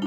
大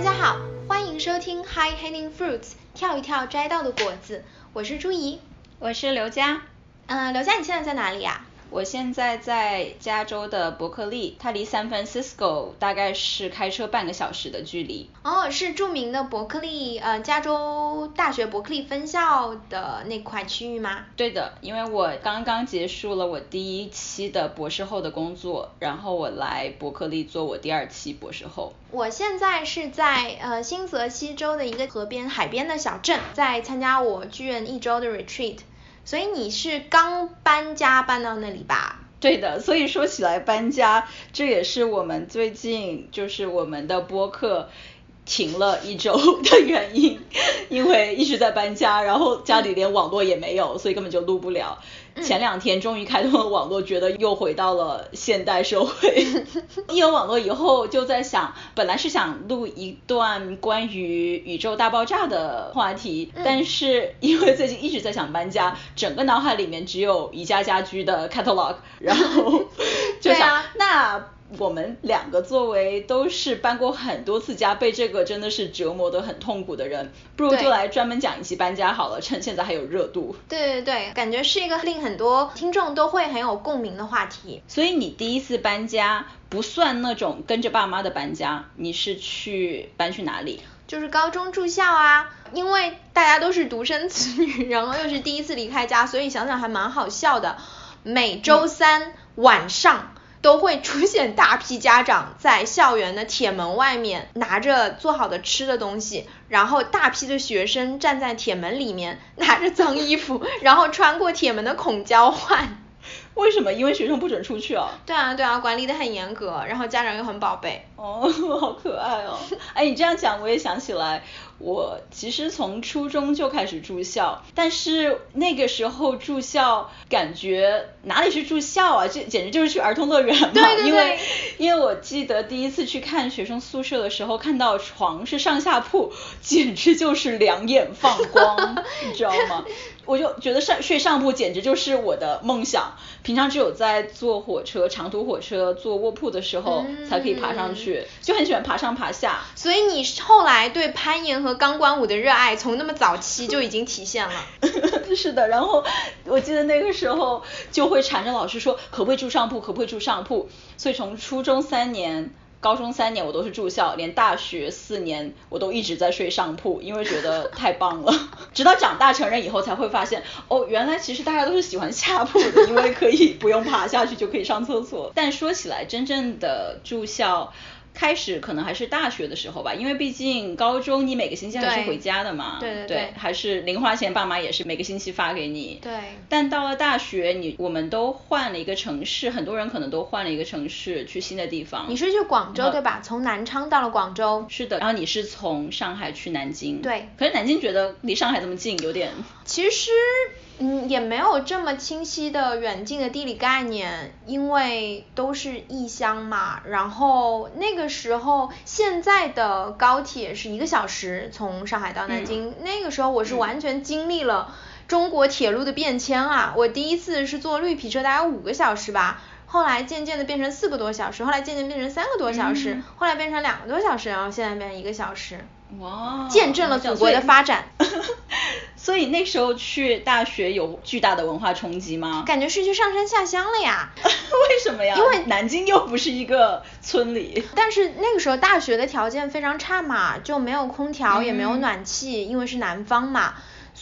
家好，欢迎收听 High Hanging Fruits，跳一跳摘到的果子，我是朱怡。我是刘佳，嗯、刘佳，你现在在哪里呀、我现在在加州的伯克利，它离 San Francisco 大概是开车半个小时的距离。哦，是著名的伯克利，呃，加州大学伯克利分校的那块区域吗？对的，因为我刚刚结束了我第一期的博士后的工作，然后我来伯克利做我第二期博士后。我现在是在呃新泽西州的一个河边海边的小镇，在参加我剧院一周的 retreat，所以你是刚搬家搬到那里吧？对的，所以说起来搬家，这也是我们最近就是我们的播客停了一周的原因，因为一直在搬家，然后家里连网络也没有，所以根本就录不了。前两天终于开通了网络，觉得又回到了现代社会。一有网络以后，就在想，本来是想录一段关于宇宙大爆炸的话题，但是因为最近一直在想搬家，整个脑海里面只有宜家家居的 catalog，然后 就想，啊那我们两个作为都是搬过很多次家，被这个真的是折磨得很痛苦的人，不如就来专门讲一期搬家好了，趁现在还有热度。对对对，感觉是一个令很多听众都会很有共鸣的话题。所以你第一次搬家不算那种跟着爸妈的搬家，你是去搬去哪里？就是高中住校啊，因为大家都是独生子女，然后又是第一次离开家，所以想想还蛮好笑的。每周三晚上都会出现大批家长在校园的铁门外面拿着做好的吃的东西，然后大批的学生站在铁门里面拿着脏衣服，然后穿过铁门的孔交换。为什么？因为学生不准出去啊。对啊，对啊，管理的很严格，然后家长又很宝贝。哦，好可爱哦！哎，你这样讲，我也想起来，我其实从初中就开始住校，但是那个时候住校，感觉哪里是住校啊？这简直就是去儿童乐园嘛！对对对因为因为我记得第一次去看学生宿舍的时候，看到床是上下铺，简直就是两眼放光，你知道吗？我就觉得上睡上铺简直就是我的梦想。平常只有在坐火车、长途火车、坐卧铺的时候才可以爬上去，就很喜欢爬上爬下。所以你后来对攀岩和钢管舞的热爱，从那么早期就已经体现了。是的，然后我记得那个时候就会缠着老师说，可不可以住上铺，可不可以住上铺。所以从初中三年。高中三年我都是住校，连大学四年我都一直在睡上铺，因为觉得太棒了。直到长大成人以后才会发现，哦，原来其实大家都是喜欢下铺的，因为可以不用爬下去就可以上厕所。但说起来，真正的住校。开始可能还是大学的时候吧，因为毕竟高中你每个星期还是回家的嘛，对对对还是零花钱，爸妈也是每个星期发给你。对但到了大学，你我们都换了一个城市，很多人可能都换了一个城市，去新的地方。你是去广州嗯对吧？从南昌到了广州。是的，然后你是从上海去南京。对可是南京觉得离上海这么近，有点。其实，嗯，也没有这么清晰的远近的地理概念，因为都是异乡嘛。然后那个时候，现在的高铁是一个小时从上海到南京，那个时候我是完全经历了中国铁路的变迁啊。我第一次是坐绿皮车，大概五个小时吧。后来渐渐的变成四个多小时，后来渐渐变成三个多小时，嗯后来变成两个多小时，然后现在变成一个小时，哇，见证了祖国的发展。所以那时候去大学有巨大的文化冲击吗？感觉是去上山下乡了呀。为什么呀？因为南京又不是一个村里。但是那个时候大学的条件非常差嘛，就没有空调，也没有嗯暖气，因为是南方嘛。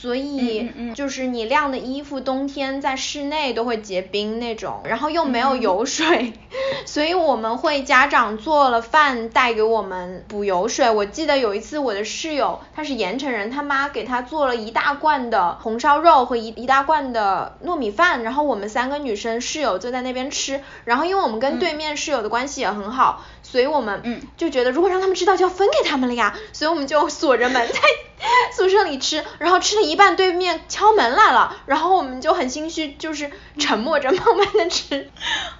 所以就是你晾的衣服，冬天在室内都会结冰那种，然后又没有油水，所以我们会家长做了饭带给我们补油水。我记得有一次我的室友他是盐城人，他妈给他做了一大罐的红烧肉和一一大罐的糯米饭，然后我们三个女生室友就在那边吃，然后因为我们跟对面室友的关系也很好，所以我们嗯。就觉得如果让他们知道就要分给他们了呀，所以我们就锁着门在 宿舍里吃，然后吃了一半，对面敲门来了，然后我们就很心虚，就是沉默着 慢慢的吃。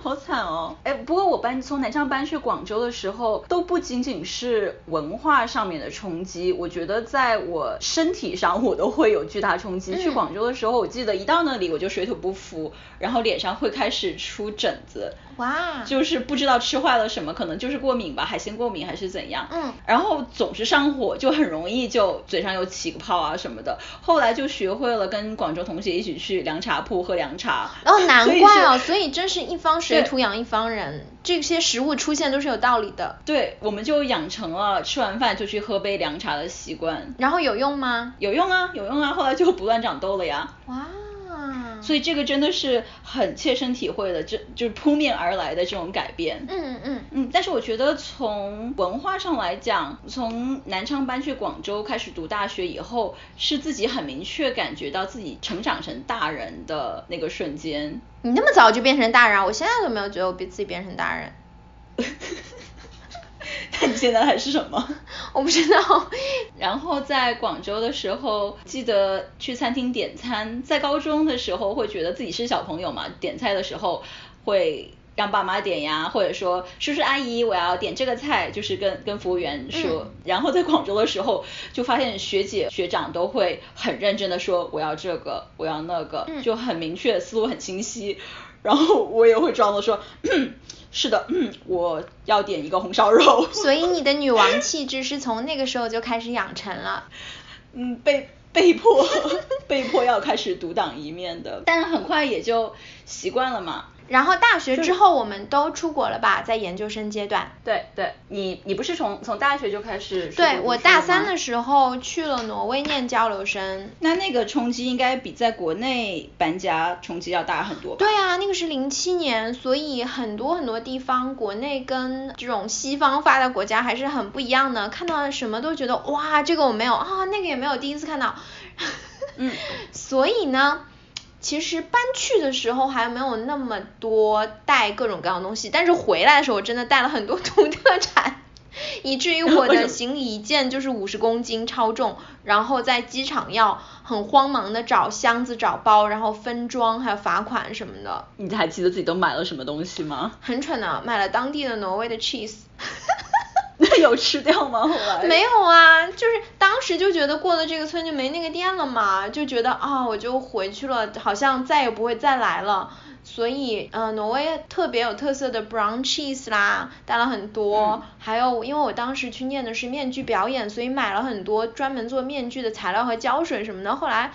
好惨哦！哎，不过我搬从南昌搬去广州的时候，都不仅仅是文化上面的冲击，我觉得在我身体上我都会有巨大冲击。去广州的时候，我记得一到那里我就水土不服，然后脸上会开始出疹子。哇！就是不知道吃坏了什么，可能就是过敏吧，海鲜过敏还是怎样。嗯。然后总是上火，就很容易就嘴上有起个泡啊什么的。后来就学会了跟广州同学一起去凉茶铺喝凉茶。哦，难怪哦，所以真是一方水土养一方人，这些食物出现都是有道理的。对，我们就养成了吃完饭就去喝杯凉茶的习惯。然后有用吗？有用啊，有用啊，后来就不乱长痘了呀。哇。所以这个真的是很切身体会的，这就是扑面而来的这种改变。嗯嗯嗯。但是我觉得从文化上来讲，从南昌搬去广州开始读大学以后，是自己很明确感觉到自己成长成大人的那个瞬间。你那么早就变成大人，我现在都没有觉得我比自己变成大人。那你现在还是什么？我不知道。然后在广州的时候，记得去餐厅点餐。在高中的时候，会觉得自己是小朋友嘛，点菜的时候会让爸妈点呀，或者说叔叔阿姨我要点这个菜，就是跟跟服务员说。然后在广州的时候，就发现学姐学长都会很认真的说我要这个，我要那个，就很明确，思路很清晰。然后我也会装的说。是的，嗯，我要点一个红烧肉。所以你的女王气质是从那个时候就开始养成了。嗯，被被迫 被迫要开始独当一面的，但是很快也就习惯了嘛。然后大学之后我们都出国了吧，在研究生阶段。对对，你你不是从从大学就开始？对，我大三的时候去了挪威念交流生。那那个冲击应该比在国内搬家冲击要大很多吧？对啊，那个是零七年，所以很多很多地方，国内跟这种西方发达国家还是很不一样的。看到什么都觉得哇，这个我没有啊，那个也没有，第一次看到。嗯。所以呢？其实搬去的时候还没有那么多带各种各样的东西，但是回来的时候我真的带了很多土特产，以至于我的 行李一件就是五十公斤超重，然后在机场要很慌忙的找箱子找包，然后分装还有罚款什么的。你还记得自己都买了什么东西吗？很蠢的，买了当地的挪威的 cheese。那 有吃掉吗？后来没有啊，就是当时就觉得过了这个村就没那个店了嘛，就觉得啊我就回去了，好像再也不会再来了。所以嗯，挪威特别有特色的 brown cheese 啦，带了很多，还有因为我当时去念的是面具表演，所以买了很多专门做面具的材料和胶水什么的。后来。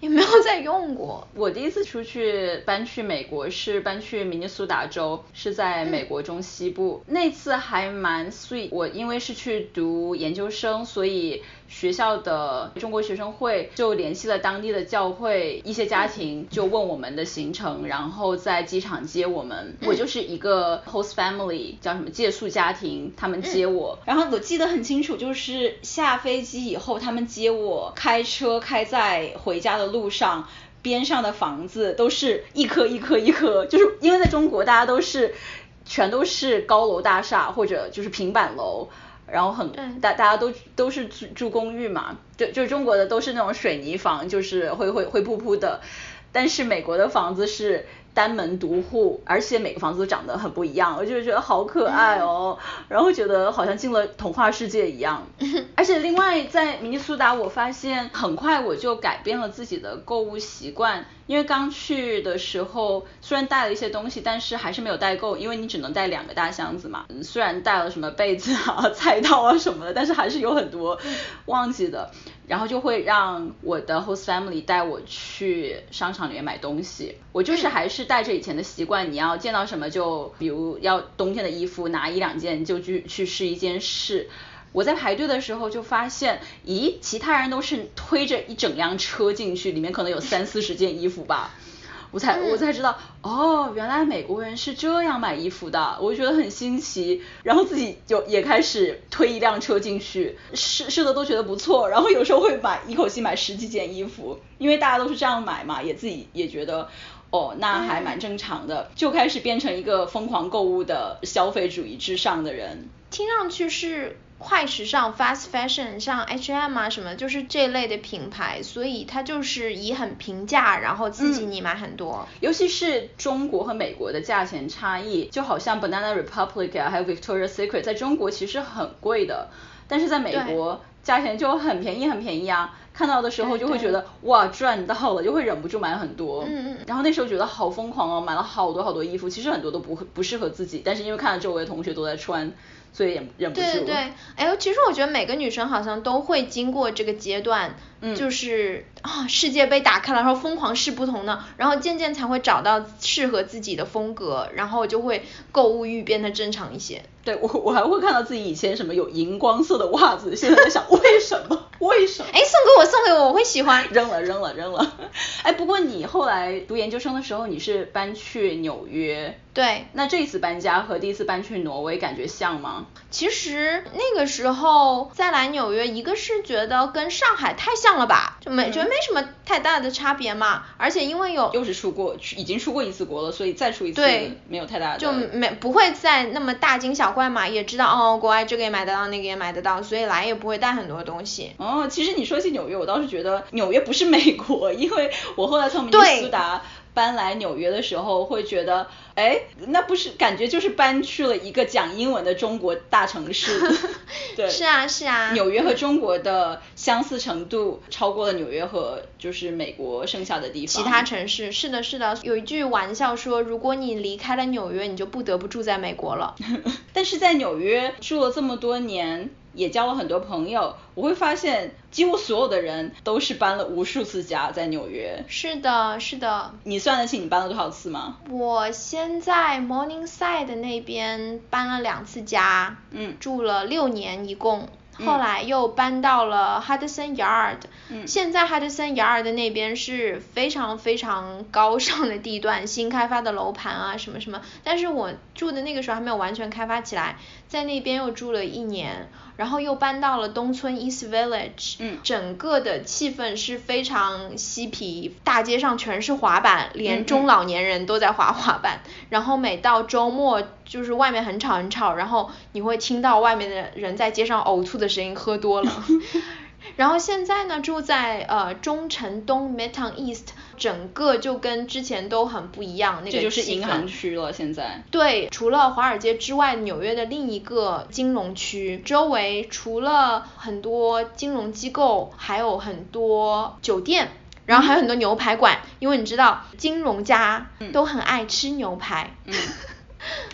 也没有再用过。我第一次出去搬去美国是搬去明尼苏达州，是在美国中西部。那次还蛮 sweet。我因为是去读研究生，所以。学校的中国学生会就联系了当地的教会，一些家庭就问我们的行程，然后在机场接我们。我就是一个 host family，叫什么借宿家庭，他们接我。然后我记得很清楚，就是下飞机以后，他们接我，开车开在回家的路上，边上的房子都是一颗一颗一颗，就是因为在中国大家都是全都是高楼大厦或者就是平板楼。然后很大大家都都是住住公寓嘛，就就中国的都是那种水泥房，就是灰灰灰扑扑的，但是美国的房子是单门独户，而且每个房子都长得很不一样，我就觉得好可爱哦，然后觉得好像进了童话世界一样。而且另外在明尼苏达，我发现很快我就改变了自己的购物习惯。因为刚去的时候虽然带了一些东西，但是还是没有带够，因为你只能带两个大箱子嘛。虽然带了什么被子啊、菜刀啊什么的，但是还是有很多忘记的。然后就会让我的 host family 带我去商场里面买东西。我就是还是带着以前的习惯，你要见到什么就，比如要冬天的衣服，拿一两件就去去试一件试。我在排队的时候就发现，咦，其他人都是推着一整辆车进去，里面可能有三四十件衣服吧，我才我才知道，哦，原来美国人是这样买衣服的，我就觉得很新奇，然后自己就也开始推一辆车进去，试试的都觉得不错，然后有时候会买一口气买十几件衣服，因为大家都是这样买嘛，也自己也觉得，哦，那还蛮正常的，就开始变成一个疯狂购物的消费主义至上的人。听上去是。快时尚 fast fashion，像 H&M 啊什么，就是这类的品牌，所以它就是以很平价，然后刺激你买很多。尤其是中国和美国的价钱差异，就好像 Banana Republic 啊，还有 Victoria's Secret，在中国其实很贵的，但是在美国价钱就很便宜很便宜啊。看到的时候就会觉得哇赚到了，就会忍不住买很多。嗯嗯。然后那时候觉得好疯狂哦，买了好多好多衣服，其实很多都不不适合自己，但是因为看到周围的同学都在穿。所以忍忍不住。对对对，哎呦，其实我觉得每个女生好像都会经过这个阶段，就是啊世界被打开了，然后疯狂试不同的，然后渐渐才会找到适合自己的风格，然后就会购物欲变得正常一些。对我我还会看到自己以前什么有荧光色的袜子，现在在想为什么为什么？哎，送给我送给我，我会喜欢。扔了扔了扔了。哎，不过你后来读研究生的时候，你是搬去纽约。对。那这一次搬家和第一次搬去挪威感觉像吗？其实那个时候再来纽约，一个是觉得跟上海太像了吧，就没觉得没什么太大的差别嘛。而且因为有又是出过，已经出过一次国了，所以再出一次没有太大的就没不会再那么大惊小怪嘛，也知道哦，国外这个也买得到，那个也买得到，所以来也不会带很多东西。哦，其实你说起纽约，我倒是觉得纽约不是美国，因为我后来从明尼苏达。搬来纽约的时候会觉得，哎，那不是感觉就是搬去了一个讲英文的中国大城市。对，是啊是啊。纽约和中国的相似程度超过了纽约和就是美国剩下的地方。其他城市是的是的，有一句玩笑说，如果你离开了纽约，你就不得不住在美国了。但是在纽约住了这么多年。也交了很多朋友，我会发现几乎所有的人都是搬了无数次家在纽约。是的，是的。你算得清你搬了多少次吗？我先在 Morningside 那边搬了两次家，嗯，住了六年一共。后来又搬到了 Hudson Yard，现在 Hudson Yard 那边是非常非常高尚的地段，新开发的楼盘啊什么什么，但是我住的那个时候还没有完全开发起来，在那边又住了一年，然后又搬到了东村 East Village，整个的气氛是非常嬉皮，大街上全是滑板，连中老年人都在滑滑板，然后每到周末。就是外面很吵很吵，然后你会听到外面的人在街上呕吐的声音，喝多了。然后现在呢，住在呃中城东 Midtown East，整个就跟之前都很不一样。那个这就是银行区了，现在。对，除了华尔街之外，纽约的另一个金融区，周围除了很多金融机构，还有很多酒店，然后还有很多牛排馆，因为你知道金融家都很爱吃牛排。嗯。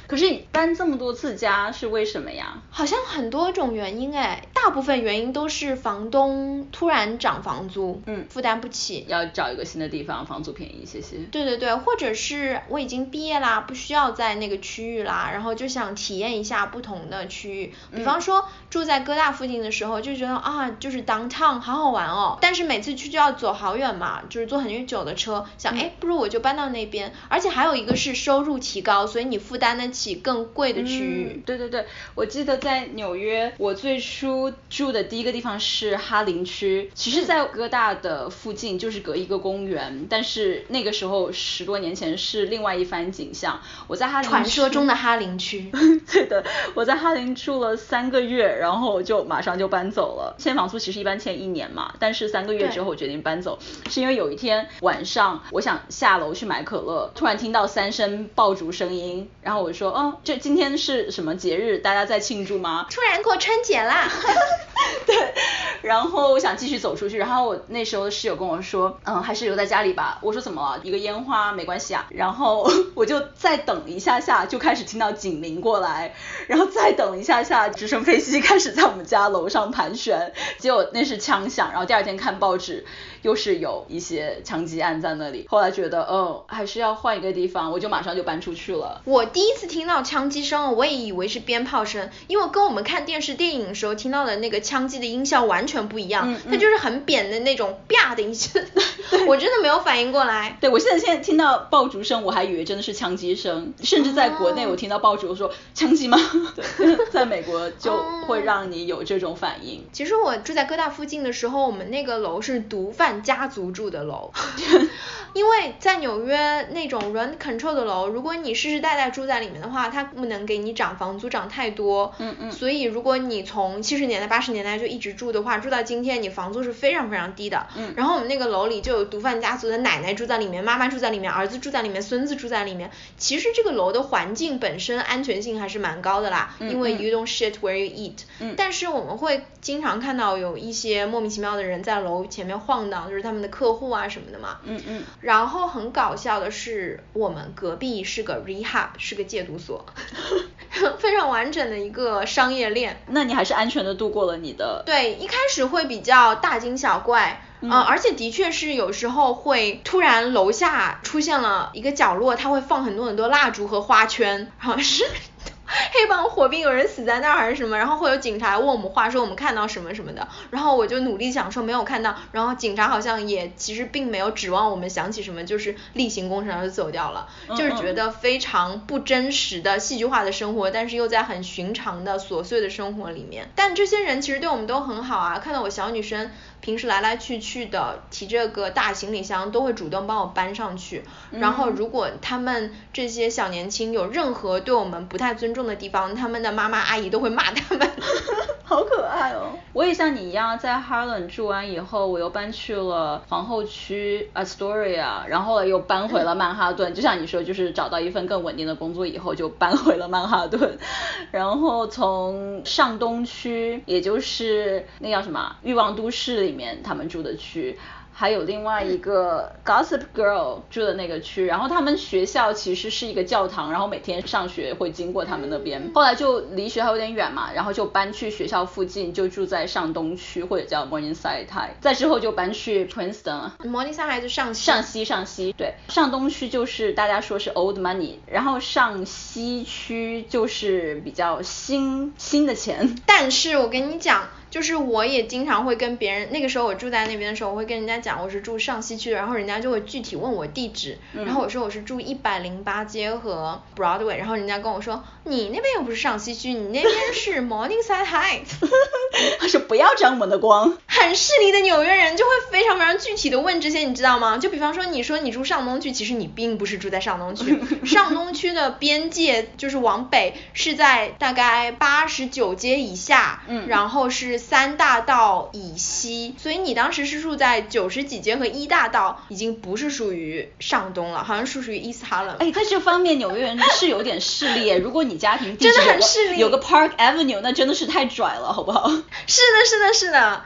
可是你搬这么多次家是为什么呀？好像很多种原因哎，大部分原因都是房东突然涨房租，嗯，负担不起，要找一个新的地方，房租便宜一些些。对对对，或者是我已经毕业啦，不需要在那个区域啦，然后就想体验一下不同的区域。比方说住在哥大附近的时候，就觉得啊，就是 downtown 好好玩哦，但是每次去就要走好远嘛，就是坐很久的车，想哎，不如我就搬到那边。而且还有一个是收入提高，所以你负担得起更贵的区域。对对对，我记得在纽约，我最初住的第一个地方是哈林区。其实，在哥大的附近就是隔一个公园，但是那个时候十多年前是另外一番景象。我在哈林传说中的哈林区。对的，我在哈林住了三个月，然后就马上就搬走了。签房租其实一般签一年嘛，但是三个月之后我决定搬走，是因为有一天晚上我想下楼去买可乐，突然听到三声爆竹声音，然后我就说，哦。这今天是什么节日？大家在庆祝吗？突然过春节啦！对，然后我想继续走出去，然后我那时候的室友跟我说，嗯，还是留在家里吧。我说怎么了？一个烟花没关系啊。然后我就再等一下下，就开始听到警铃过来，然后再等一下下，直升飞机开始在我们家楼上盘旋。结果那是枪响，然后第二天看报纸，又是有一些枪击案在那里。后来觉得，哦，还是要换一个地方，我就马上就搬出去了。我第一次听到枪。击声，我也以为是鞭炮声，因为跟我们看电视电影的时候听到的那个枪击的音效完全。不一样，它就是很扁的那种，啪的一声，我真的没有反应过来。对我现在现在听到爆竹声，我还以为真的是枪击声，甚至在国内我听到爆竹，我说枪击吗？对，在美国就会让你有这种反应。其实我住在哥大附近的时候，我们那个楼是毒贩家族住的楼，因为在纽约那种 rent control 的楼，如果你世世代代住在里面的话，它不能给你涨房租涨太多。嗯嗯。所以如果你从七十年代八十年代就一直住的话，住到今天你房租是非常非常低的。嗯。然后我们那个楼里就有毒贩家族的奶奶住在里面，妈妈住在里面，儿子住在里面，孙子住在里面。其实这个楼的环境本身安全性还是蛮高的啦，因为 you don't shit where you eat。嗯。但是我们会经常看到有一些莫名其妙的人在楼前面晃荡，就是他们的客户啊什么的嘛。嗯嗯。然后很搞笑的是，我们隔壁是个 rehab，是个戒毒所，非常完整的一个商业链。那你还是安全的度过了你的。对，一开始会比较大惊小怪，嗯，而且的确是有时候会突然楼下出现了一个角落，它会放很多很多蜡烛和花圈，好像是。黑帮火并，有人死在那儿还是什么？然后会有警察问我们话，说我们看到什么什么的。然后我就努力想说没有看到。然后警察好像也其实并没有指望我们想起什么，就是例行公事然后就走掉了。就是觉得非常不真实的戏剧化的生活，但是又在很寻常的琐碎的生活里面。但这些人其实对我们都很好啊，看到我小女生。平时来来去去的提这个大行李箱，都会主动帮我搬上去。然后如果他们这些小年轻有任何对我们不太尊重的地方，他们的妈妈阿姨都会骂他们。好可爱哦！我也像你一样，在 Harlem 住完以后，我又搬去了皇后区 Astoria，然后又搬回了曼哈顿。就像你说，就是找到一份更稳定的工作以后，就搬回了曼哈顿。然后从上东区，也就是那叫什么欲望都市里。里面他们住的区，还有另外一个 Gossip Girl 住的那个区，然后他们学校其实是一个教堂，然后每天上学会经过他们那边。后来就离学校有点远嘛，然后就搬去学校附近，就住在上东区或者叫 Morningside。再之后就搬去 Princeton。Morningside 还是上西？上西上西，对，上东区就是大家说是 Old Money，然后上西区就是比较新新的钱。但是我跟你讲。就是我也经常会跟别人，那个时候我住在那边的时候，我会跟人家讲我是住上西区的，然后人家就会具体问我地址，然后我说我是住一百零八街和 Broadway，然后人家跟我说你那边又不是上西区，你那边是 Morningside Heights，他说不要沾我们的光。很势利的纽约人就会非常非常具体的问这些，你知道吗？就比方说你说你住上东区，其实你并不是住在上东区，上东区的边界就是往北是在大概八十九街以下，嗯，然后是。三大道以西，所以你当时是住在九十几街和一大道，已经不是属于上东了，好像是属于 East Harlem。哎，在这方面纽约人是有点势利，如果你家庭真的很势利有个 Park Avenue，那真的是太拽了，好不好？是的，是的，是的。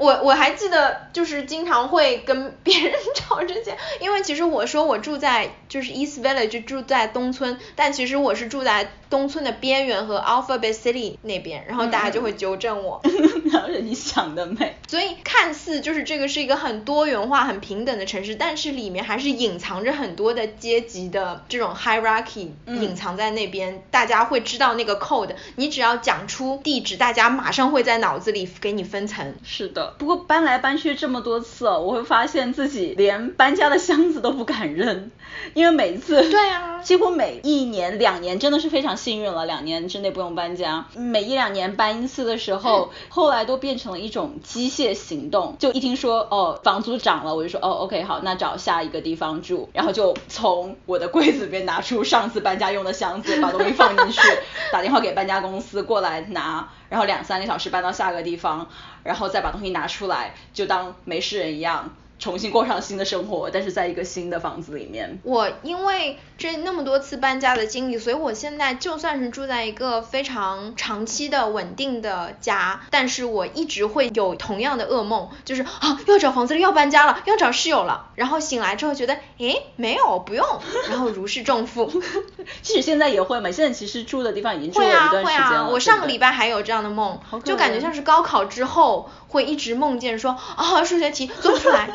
我我还记得，就是经常会跟别人 吵这些，因为其实我说我住在就是 East Village，住在东村，但其实我是住在东村的边缘和 Alphabet City 那边，然后大家就会纠正我。然后你想得美。所以看似就是这个是一个很多元化、很平等的城市，但是里面还是隐藏着很多的阶级的这种 hierarchy，隐藏在那边，大家会知道那个 code，你只要讲出地址，大家马上会在脑子里给你分层。是的。不过搬来搬去这么多次，我会发现自己连搬家的箱子都不敢扔，因为每次，对啊，几乎每一年两年真的是非常幸运了，两年之内不用搬家。每一两年搬一次的时候，后来都变成了一种机械行动，就一听说哦房租涨了，我就说哦 OK 好，那找下一个地方住，然后就从我的柜子里面拿出上次搬家用的箱子，把东西放进去，打电话给搬家公司过来拿。然后两三个小时搬到下个地方，然后再把东西拿出来，就当没事人一样。重新过上新的生活，但是在一个新的房子里面。我因为这那么多次搬家的经历，所以我现在就算是住在一个非常长期的稳定的家，但是我一直会有同样的噩梦，就是啊要找房子了，要搬家了，要找室友了，然后醒来之后觉得，诶没有不用，然后如释重负。即使现在也会嘛，现在其实住的地方已经住了一段时间了。会啊会啊，我上个礼拜还有这样的梦，就感觉像是高考之后会一直梦见说啊数学题做不出来。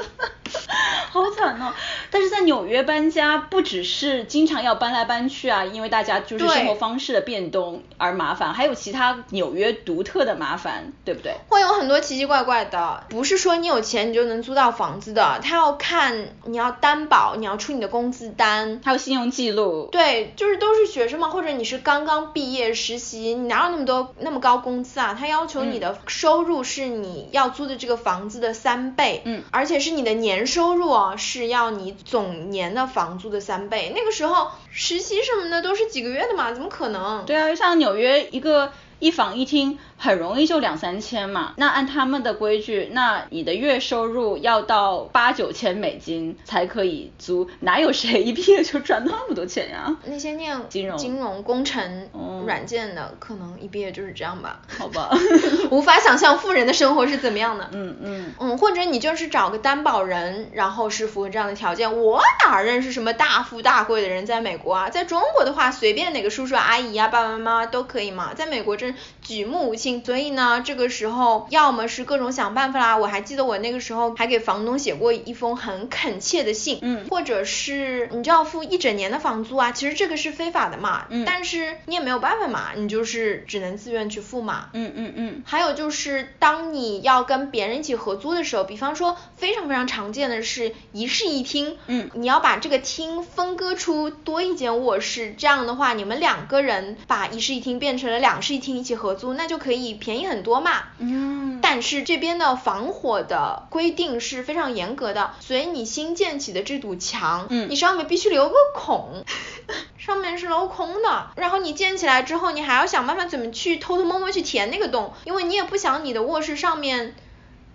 好惨哦！但是在纽约搬家不只是经常要搬来搬去啊，因为大家就是生活方式的变动而麻烦，还有其他纽约独特的麻烦，对不对？会有很多奇奇怪怪的，不是说你有钱你就能租到房子的，他要看你要担保，你要出你的工资单，还有信用记录。对，就是都是学生嘛，或者你是刚刚毕业实习，你哪有那么多那么高工资啊？他要求你的收入是你要租的这个房子的三倍，嗯，而且是你的年收入啊是要你总年的房租的三倍。那个时候实习什么的都是几个月的嘛，怎么可能？对啊，像纽约一个一房一厅。很容易就两三千嘛，那按他们的规矩，那你的月收入要到八九千美金才可以租，哪有谁一毕业就赚那么多钱呀？那些念金融、金融工程、软件的，可能一毕业就是这样吧。好吧，无法想象富人的生活是怎么样的。嗯嗯嗯，或者你就是找个担保人，然后是符合这样的条件。我哪认识什么大富大贵的人在美国啊？在中国的话，随便哪个叔叔阿姨啊、爸爸妈妈都可以嘛。在美国真举目无亲。所以呢，这个时候要么是各种想办法啦。我还记得我那个时候还给房东写过一封很恳切的信，嗯，或者是你就要付一整年的房租啊。其实这个是非法的嘛，嗯，但是你也没有办法嘛，你就是只能自愿去付嘛，嗯嗯嗯。还有就是当你要跟别人一起合租的时候，比方说非常非常常见的是一室一厅，嗯，你要把这个厅分割出多一间卧室，这样的话你们两个人把一室一厅变成了两室一厅一起合租，那就可以。便宜很多嘛，嗯，但是这边的防火的规定是非常严格的，所以你新建起的这堵墙，嗯，你上面必须留个孔，上面是镂空的，然后你建起来之后，你还要想办法怎么去偷偷摸摸去填那个洞，因为你也不想你的卧室上面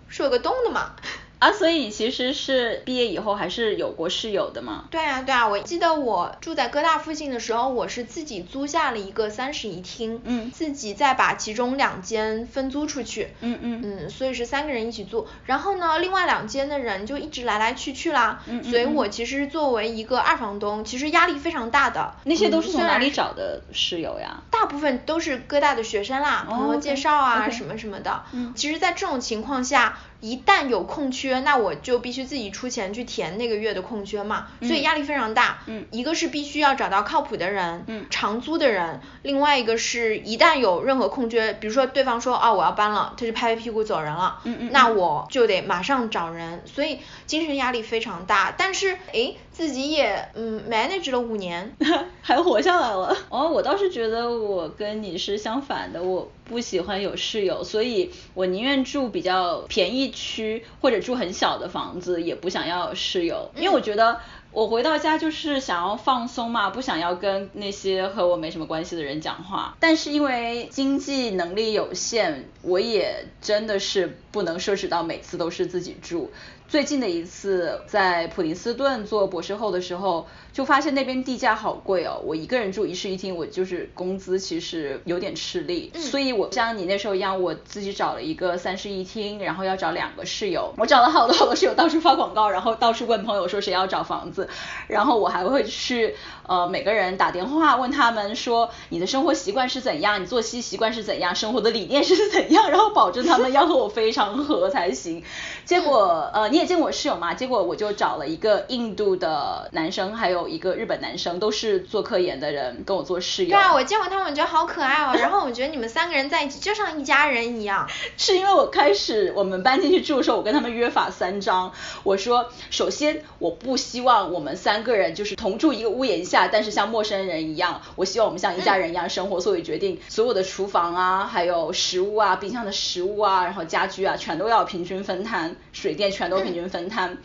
是有个洞的嘛。啊，所以你其实是毕业以后还是有过室友的吗？对啊，对啊，我记得我住在哥大附近的时候，我是自己租下了一个三室一厅，嗯，自己再把其中两间分租出去，嗯嗯嗯，所以是三个人一起住，然后呢，另外两间的人就一直来来去去啦，嗯嗯，所以我其实作为一个二房东，其实压力非常大的。那些都是从哪里找的室友呀？大部分都是哥大的学生啦，朋友介绍啊什么什么的，嗯，其实，在这种情况下。一旦有空缺，那我就必须自己出钱去填那个月的空缺嘛，所以压力非常大。嗯，一个是必须要找到靠谱的人，嗯，长租的人，另外一个是一旦有任何空缺，比如说对方说啊我要搬了，他就拍拍屁股走人了，嗯嗯，那我就得马上找人，所以精神压力非常大。但是诶，自己也嗯 manage 了五年，还活下来了。哦，我倒是觉得我跟你是相反的，我不喜欢有室友，所以我宁愿住比较便宜。区或者住很小的房子，也不想要室友，因为我觉得我回到家就是想要放松嘛，不想要跟那些和我没什么关系的人讲话。但是因为经济能力有限，我也真的是不能奢侈到每次都是自己住。最近的一次在普林斯顿做博士后的时候，就发现那边地价好贵哦。我一个人住一室一厅，我就是工资其实有点吃力。所以我像你那时候一样，我自己找了一个三室一厅，然后要找两个室友。我找了好多好多室友，到处发广告，然后到处问朋友说谁要找房子。然后我还会去呃每个人打电话问他们说你的生活习惯是怎样，你作息习惯是怎样，生活的理念是怎样，然后保证他们要和我非常合才行。结果呃你也。见过我室友嘛，结果我就找了一个印度的男生，还有一个日本男生，都是做科研的人，跟我做室友。对啊，我见过他们，我觉得好可爱哦。然后我觉得你们三个人在一起就像一家人一样。是因为我开始我们搬进去住的时候，我跟他们约法三章。我说，首先我不希望我们三个人就是同住一个屋檐下，但是像陌生人一样。我希望我们像一家人一样生活，所以决定所有的厨房啊，还有食物啊，冰箱的食物啊，然后家居啊，全都要平均分摊，水电全都平。平均分摊，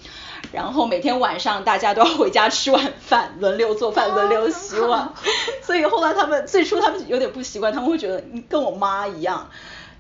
然后每天晚上大家都要回家吃晚饭，轮流做饭，轮流洗碗。所以后来他们最初他们有点不习惯，他们会觉得你跟我妈一样。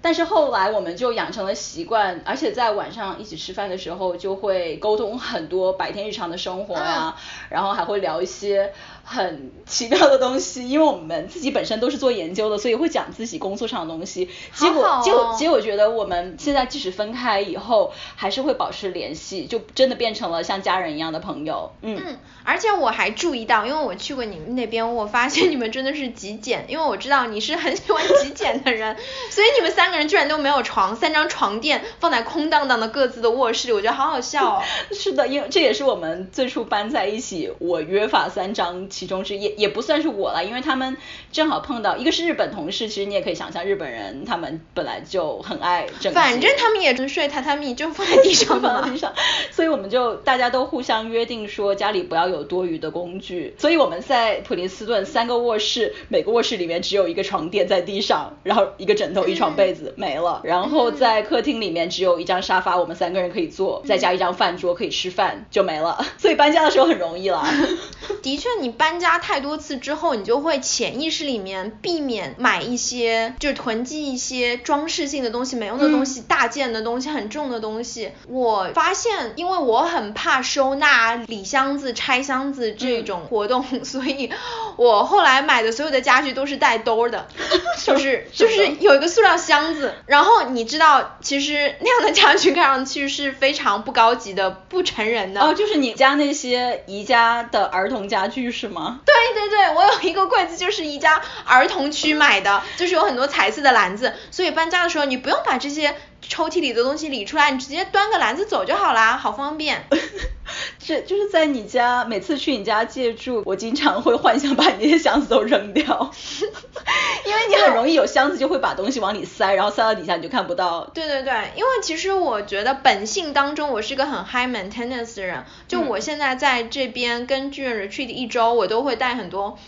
但是后来我们就养成了习惯，而且在晚上一起吃饭的时候就会沟通很多白天日常的生活呀，然后还会聊一些。很奇妙的东西，因为我们自己本身都是做研究的，所以会讲自己工作上的东西。结果，结果，结果，觉得我们现在即使分开以后，还是会保持联系，就真的变成了像家人一样的朋友。嗯，而且我还注意到，因为我去过你们那边，我发现你们真的是极简，因为我知道你是很喜欢极简的人，所以你们三三个人居然都没有床，三张床垫放在空荡荡的各自的卧室里，我觉得好好笑哦。是的，因为这也是我们最初搬在一起，我约法三章其中之一，也不算是我了，因为他们正好碰到一个是日本同事，其实你也可以想象日本人他们本来就很爱整洁，反正他们也能睡榻榻米，就放在地上 放在地上，所以我们就大家都互相约定说家里不要有多余的工具，所以我们在普林斯顿三个卧室，每个卧室里面只有一个床垫在地上，然后一个枕头一床被子没了，然后在客厅里面只有一张沙发，我们三个人可以坐，再加一张饭桌可以吃饭就没了，所以搬家的时候很容易了。的确，你搬家太多次之后，你就会潜意识里面避免买一些，就是囤积一些装饰性的东西、没用的东西、大件的东西、很重的东西。我发现，因为我很怕收纳理箱子、拆箱子这种活动，所以我后来买的所有的家具都是带兜的，就是就是有一个塑料箱子。然后你知道，其实那样的家具看上去是非常不高级的、不成人的。哦，就是你家那些宜家的儿童家具是吗？对对对，我有一个柜子就是宜家儿童区买的，就是有很多彩色的篮子，所以搬家的时候你不用把这些抽屉里的东西理出来，你直接端个篮子走就好啦，好方便。这就是在你家，每次去你家借住，我经常会幻想把你那些箱子都扔掉，因为你很容易有箱子就会把东西往里塞，然后塞到底下你就看不到。对对对，因为其实我觉得本性当中我是个很 high maintenance 的人，就我现在在这边跟巨人 retreat 一周，我都会带很多。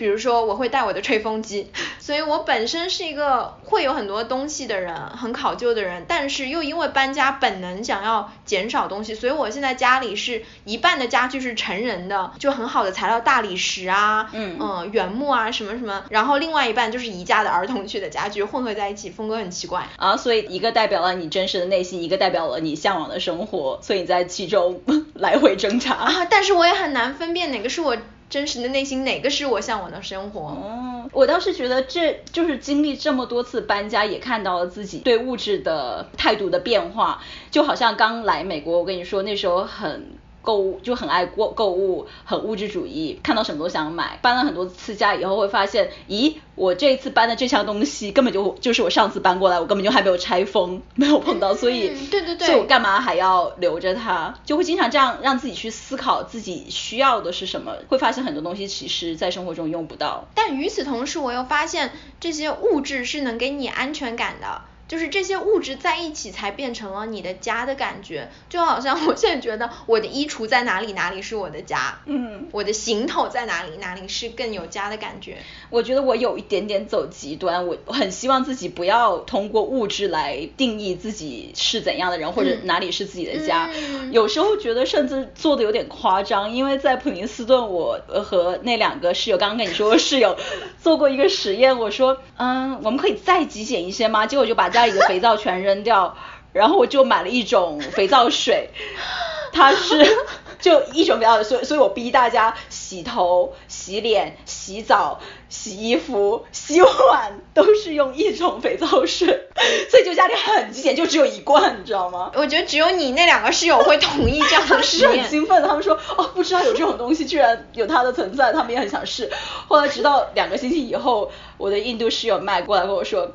比如说我会带我的吹风机，所以我本身是一个会有很多东西的人，很考究的人，但是又因为搬家本能想要减少东西，所以我现在家里是一半的家具是成人的，就很好的材料，大理石啊，嗯嗯，原木啊什么什么，然后另外一半就是宜家的儿童区的家具混合在一起，风格很奇怪。啊，所以一个代表了你真实的内心，一个代表了你向往的生活，所以你在其中 来回挣扎。啊，但是我也很难分辨哪个是我。真实的内心哪个是我向往的生活？哦，我倒是觉得这就是经历这么多次搬家，也看到了自己对物质的态度的变化。就好像刚来美国，我跟你说那时候很。购物就很爱过购物，很物质主义，看到什么都想买。搬了很多次家以后，会发现，咦，我这一次搬的这箱东西根本就就是我上次搬过来，我根本就还没有拆封，没有碰到，所以，对对对，所以我干嘛还要留着它？就会经常这样让自己去思考自己需要的是什么，会发现很多东西其实在生活中用不到。但与此同时，我又发现这些物质是能给你安全感的。就是这些物质在一起才变成了你的家的感觉，就好像我现在觉得我的衣橱在哪里，哪里是我的家。嗯，我的行头在哪里，哪里是更有家的感觉。我觉得我有一点点走极端，我很希望自己不要通过物质来定义自己是怎样的人，或者哪里是自己的家。有时候觉得甚至做的有点夸张，因为在普林斯顿，我和那两个室友，刚刚跟你说 室友做过一个实验，我说，嗯，我们可以再极简一些吗？结果就把家。家里的肥皂全扔掉，然后我就买了一种肥皂水，它是 就一种肥皂水，所以所以我逼大家洗头、洗脸、洗澡、洗衣服、洗碗都是用一种肥皂水，所以就家里很极简，就只有一罐，你知道吗？我觉得只有你那两个室友会同意这样的实验。很兴奋，他们说哦，不知道有这种东西，居然有它的存在，他们也很想试。后来直到两个星期以后，我的印度室友麦过来跟我说。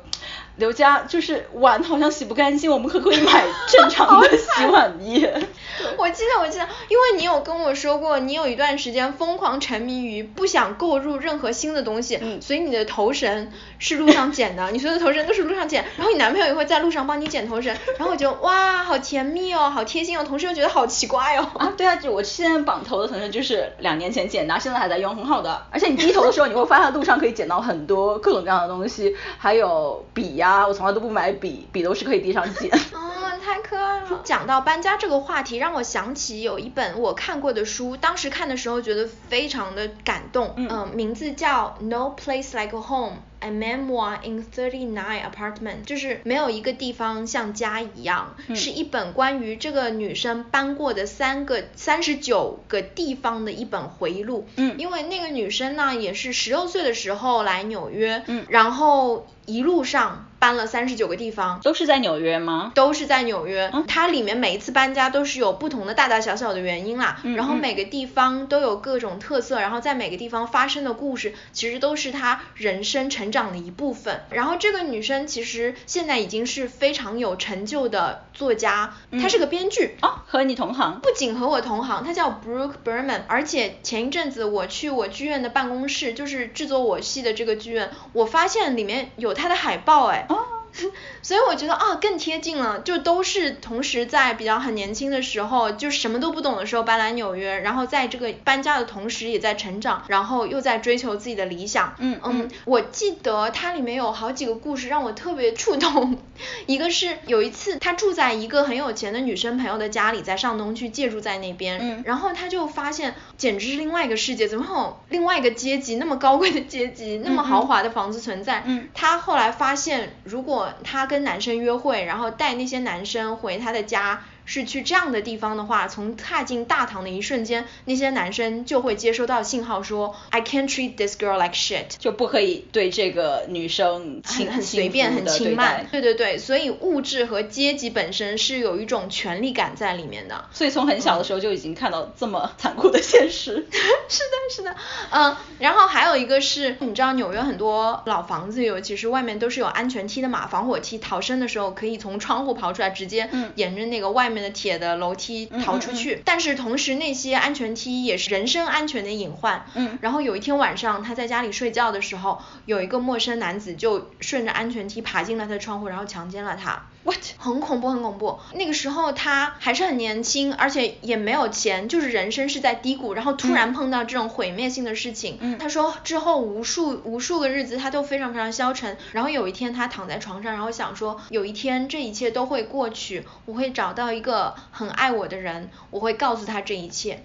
刘佳，就是碗好像洗不干净，我们可不可以买正常的洗碗液？我记得，我记得，因为你有跟我说过，你有一段时间疯狂沉迷于不想购入任何新的东西，嗯所以你的头绳是路上捡的，你所有的头绳都是路上捡，然后你男朋友也会在路上帮你捡头绳，然后我就哇，好甜蜜哦，好贴心哦，同时又觉得好奇怪哦。啊，对啊，就我现在绑头的头绳就是两年前捡的，现在还在用，很好的。而且你低头的时候，你会发现路上可以捡到很多各种各样的东西，还有笔呀。啊，我从来都不买笔，笔都是可以地上捡。哦，太可爱了。讲到搬家这个话题，让我想起有一本我看过的书，当时看的时候觉得非常的感动。嗯，名字叫 No Place Like Home。A memoir in thirty nine apartments，就是没有一个地方像家一样，是一本关于这个女生搬过的三个三十九个地方的一本回忆录。嗯，因为那个女生呢，也是十六岁的时候来纽约，嗯，然后一路上搬了三十九个地方，都是在纽约吗？都是在纽约。它里面每一次搬家都是有不同的大大小小的原因啦，然后每个地方都有各种特色，然后在每个地方发生的故事，其实都是她人生成长的一部分。然后这个女生其实现在已经是非常有成就的作家，她是个编剧哦，和你同行。不仅和我同行，她叫 Brooke Berman，而且前一阵子我去我剧院的办公室，就是制作我戏的这个剧院，我发现里面有她的海报，哎。所以我觉得啊更贴近了，就都是同时在比较很年轻的时候，就什么都不懂的时候搬来纽约，然后在这个搬家的同时也在成长，然后又在追求自己的理想。嗯。嗯，我记得它里面有好几个故事让我特别触动，一个是有一次他住在一个很有钱的女生朋友的家里，在上东区借住在那边，嗯，然后他就发现简直是另外一个世界，怎么有另外一个阶级那么高贵的阶级，那么豪华的房子存在？嗯，他后来发现如果他跟男生约会，然后带那些男生回他的家。是去这样的地方的话，从踏进大堂的一瞬间，那些男生就会接收到信号说，I can't treat this girl like shit，就不可以对这个女生很很随便、很轻慢。对对对，所以物质和阶级本身是有一种权力感在里面的。所以从很小的时候就已经看到这么 残酷的现实。是的，是的，嗯，然后还有一个是，你知道纽约很多老房子，尤其是外面都是有安全梯的嘛，防火梯，逃生的时候可以从窗户跑出来，直接沿着那个外面。的铁的楼梯逃出去，但是同时那些安全梯也是人身安全的隐患。嗯，然后有一天晚上他在家里睡觉的时候，有一个陌生男子就顺着安全梯爬进了他的窗户，然后强奸了他。What？很恐怖，很恐怖。那个时候他还是很年轻，而且也没有钱，就是人生是在低谷，然后突然碰到这种毁灭性的事情。嗯，他说之后无数无数个日子他都非常非常消沉，然后有一天他躺在床上，然后想说有一天这一切都会过去，我会找到一个很爱我的人，我会告诉他这一切。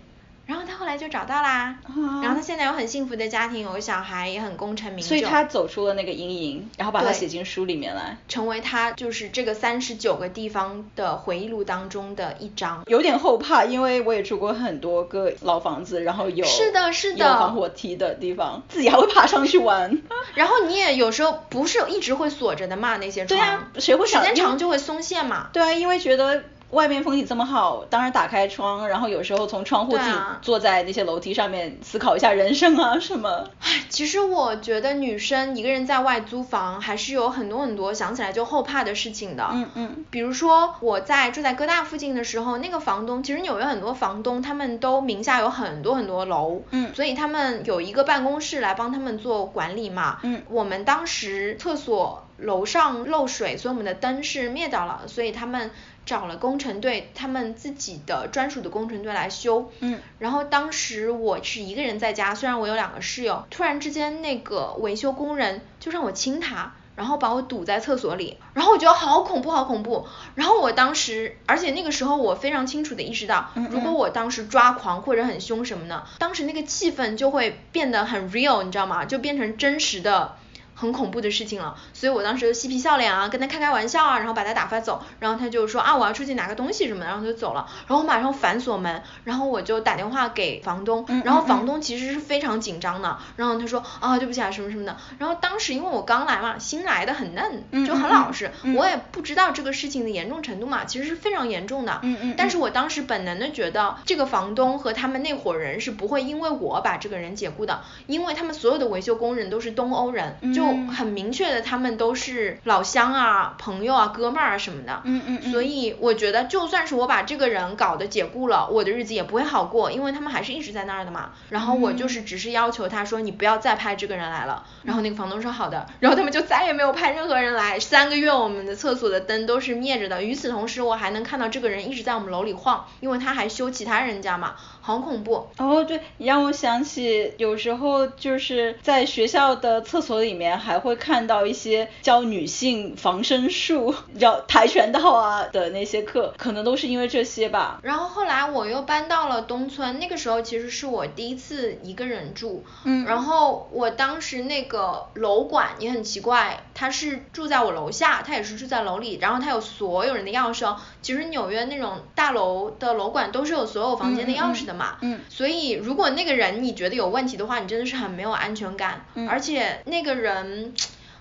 然后他后来就找到啦，然后他现在有很幸福的家庭，有个小孩，也很功成名就。所以他走出了那个阴影，然后把它写进书里面来，成为他就是这个三十九个地方的回忆录当中的一章。有点后怕，因为我也住过很多个老房子，然后有是的，是的，有防火梯的地方，自己还会爬上去玩。然后你也有时候不是一直会锁着的嘛，那些窗。对啊，谁会时间长就会松懈嘛。对啊，因为觉得。外面风景这么好，当然打开窗，然后有时候从窗户自己坐在那些楼梯上面思考一下人生啊什么。唉，其实我觉得女生一个人在外租房还是有很多很多想起来就后怕的事情的。嗯嗯。比如说我在住在哥大附近的时候，那个房东其实纽约很多房东他们都名下有很多很多楼。嗯。所以他们有一个办公室来帮他们做管理嘛。嗯。我们当时厕所楼上漏水，所以我们的灯是灭掉了，所以他们。找了工程队，他们自己的专属的工程队来修。嗯。然后当时我是一个人在家，虽然我有两个室友，突然之间那个维修工人就让我亲他，然后把我堵在厕所里，然后我觉得好恐怖，好恐怖。然后我当时，而且那个时候我非常清楚的意识到，如果我当时抓狂或者很凶什么的，当时那个气氛就会变得很 real，你知道吗？就变成真实的。很恐怖的事情了，所以我当时就嬉皮笑脸啊，跟他开开玩笑啊，然后把他打发走，然后他就说啊我要出去拿个东西什么的，然后就走了，然后我马上反锁门，然后我就打电话给房东，然后房东其实是非常紧张的，然后他说啊对不起啊什么什么的，然后当时因为我刚来嘛，新来的很嫩，就很老实，我也不知道这个事情的严重程度嘛，其实是非常严重的，嗯嗯，但是我当时本能的觉得这个房东和他们那伙人是不会因为我把这个人解雇的，因为他们所有的维修工人都是东欧人，就很明确的。他们都是老乡啊、朋友啊、哥们儿啊什么的，嗯嗯所以我觉得就算是我把这个人搞得解雇了，我的日子也不会好过，因为他们还是一直在那儿的嘛。然后我就是只是要求他说你不要再派这个人来了，然后那个房东说好的，然后他们就再也没有派任何人来。三个月我们的厕所的灯都是灭着的，与此同时我还能看到这个人一直在我们楼里晃，因为他还修其他人家嘛，好恐怖。哦，对，你让我想起有时候就是在学校的厕所里面还会看到。一些教女性防身术、叫跆拳道啊的那些课，可能都是因为这些吧。然后后来我又搬到了东村，那个时候其实是我第一次一个人住。嗯。然后我当时那个楼管也很奇怪，他是住在我楼下，他也是住在楼里，然后他有所有人的钥匙哦。其实纽约那种大楼的楼管都是有所有房间的钥匙的嘛。嗯。所以如果那个人你觉得有问题的话，你真的是很没有安全感。嗯。而且那个人。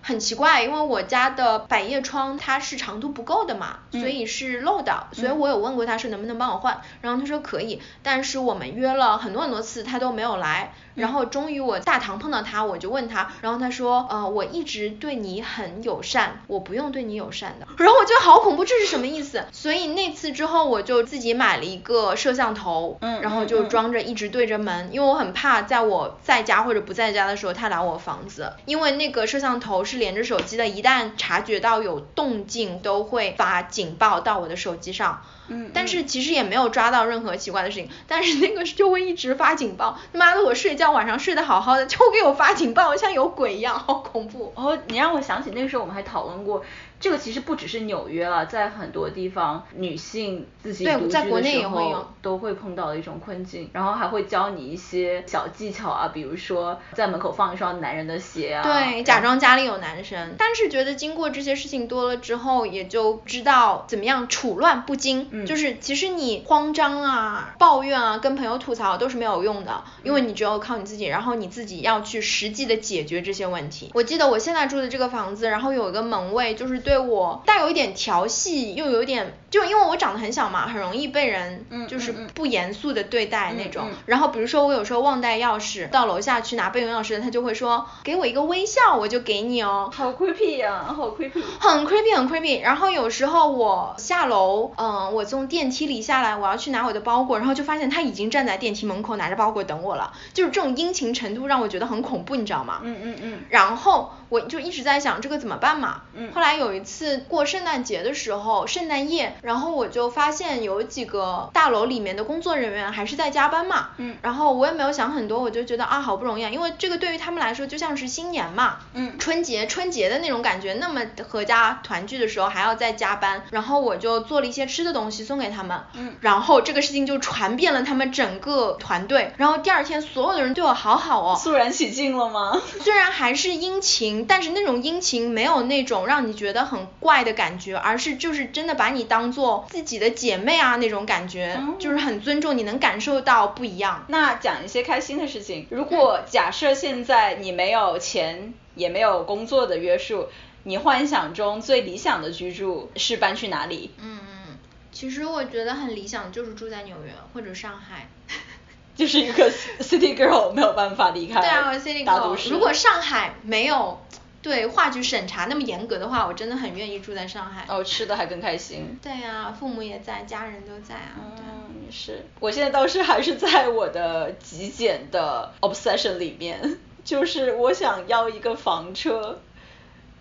很奇怪，因为我家的百叶窗它是长度不够的嘛，所以是漏的，所以我有问过他说能不能帮我换，然后他说可以，但是我们约了很多很多次他都没有来，然后终于我大堂碰到他，我就问他，然后他说呃我一直对你很友善，我不用对你友善的，然后我觉得好恐怖，这是什么意思？所以那次之后我就自己买了一个摄像头，嗯然后就装着一直对着门，因为我很怕在我在家或者不在家的时候他来我房子，因为那个摄像头是连着手机的，一旦察觉到有动静都会发警报到我的手机上。嗯但是其实也没有抓到任何奇怪的事情，但是那个就会一直发警报，他妈的我睡觉晚上睡得好好的就给我发警报，像有鬼一样，好恐怖。哦，你让我想起那个时候我们还讨论过，这个其实不只是纽约了，在很多地方女性自己对独居在国内的时候都会碰到的一种困境，然后还会教你一些小技巧啊，比如说在门口放一双男人的鞋啊，对，假装家里有男生，但是觉得经过这些事情多了之后，也就知道怎么样处乱不惊。嗯就是其实你慌张啊、抱怨啊、跟朋友吐槽都是没有用的，因为你只有靠你自己，然后你自己要去实际的解决这些问题。我记得我现在住的这个房子，然后有一个门卫，就是对我带有一点调戏，又有一点，就因为我长得很小嘛，很容易被人嗯就是不严肃的对待那种。然后比如说我有时候忘带钥匙，到楼下去拿备用钥匙，他就会说给我一个微笑，我就给你哦。好 creepy 呀、好 creepy。很 creepy，很 creepy。然后有时候我下楼，嗯，我从电梯里下来，我要去拿我的包裹，然后就发现他已经站在电梯门口拿着包裹等我了。就是这种殷勤程度让我觉得很恐怖，你知道吗？嗯嗯嗯。然后我就一直在想这个怎么办嘛。嗯后来有一次过圣诞节的时候，圣诞夜，然后我就发现有几个大楼里面的工作人员还是在加班嘛。嗯然后我也没有想很多，我就觉得啊，好不容易啊，因为这个对于他们来说就像是新年嘛。嗯春节春节的那种感觉，那么合家团聚的时候还要再加班，然后我就做了一些吃的东西送给他们。嗯然后这个事情就传遍了他们整个团队，然后第二天所有的人对我好好哦。肃然起敬了吗？虽然还是殷勤，但是那种殷勤没有那种让你觉得很怪的感觉，而是就是真的把你当做自己的姐妹啊那种感觉，哦就是很尊重，你能感受到不一样。那讲一些开心的事情。如果假设现在你没有钱，也没有工作的约束，你幻想中最理想的居住是搬去哪里？嗯嗯，其实我觉得很理想，就是住在纽约或者上海。就是一个 city girl 没有办法离开对啊，我 City Girl。市。如果上海没有对话剧审查那么严格的话，我真的很愿意住在上海。哦，吃的还更开心。对呀、父母也在，家人都在啊。嗯，也是。我现在倒是还是在我的极简的 obsession 里面，就是我想要一个房车。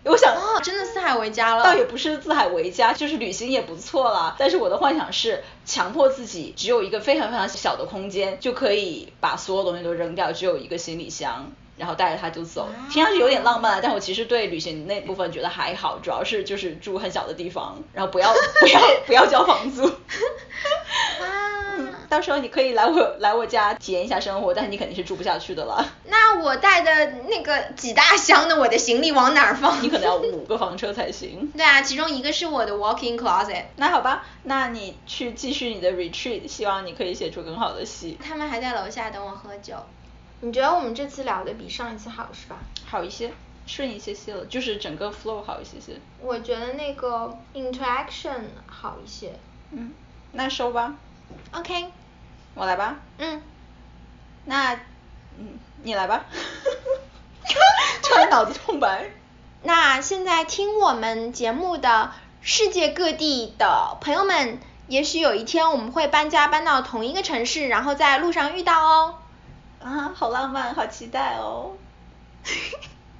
我想，哦，真的四海为家了。倒也不是四海为家，就是旅行也不错啦。但是我的幻想是强迫自己只有一个非常非常小的空间，就可以把所有东西都扔掉，只有一个行李箱。然后带着他就走，听上去有点浪漫，但我其实对旅行那部分觉得还好，主要是就是住很小的地方，然后不要 不要不要交房租。啊，到时候你可以来我来我家体验一下生活，但是你肯定是住不下去的了。那我带的那个几大箱的我的行李往哪儿放？你可能要 五个房车才行。对啊，其中一个是我的 walk-in closet。那好吧，那你去继续你的 retreat，希望你可以写出更好的戏。他们还在楼下等我喝酒。你觉得我们这次聊的比上一次好是吧？好一些，顺一些些了，就是整个 flow 好一些些。我觉得那个 interaction 好一些。嗯，那收吧，OK，我来吧。嗯，那，嗯，你来吧。突然脑子空白。那现在听我们节目的世界各地的朋友们，也许有一天我们会搬家搬到同一个城市，然后在路上遇到哦。啊，好浪漫，好期待哦！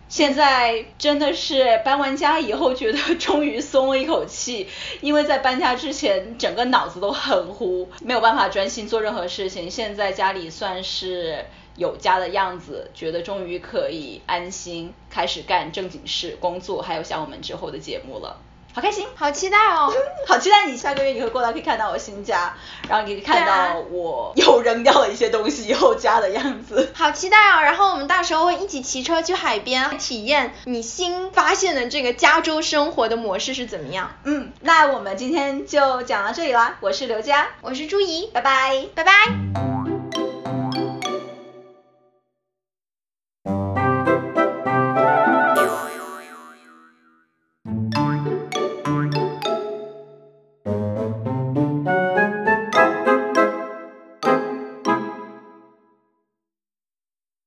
现在真的是搬完家以后，觉得终于松了一口气，因为在搬家之前，整个脑子都很糊，没有办法专心做任何事情。现在家里算是有家的样子，觉得终于可以安心开始干正经事、工作，还有像我们之后的节目了，好开心！好期待哦！好期待你下个月你会过来，可以看到我新家，然后你可以看到我又扔掉了一些东西以后家的样子。好期待哦！然后我们到时候会一起骑车去海边，体验你新发现的这个加州生活的模式是怎么样。嗯，那我们今天就讲到这里啦，我是刘佳，我是朱怡，拜拜。拜拜。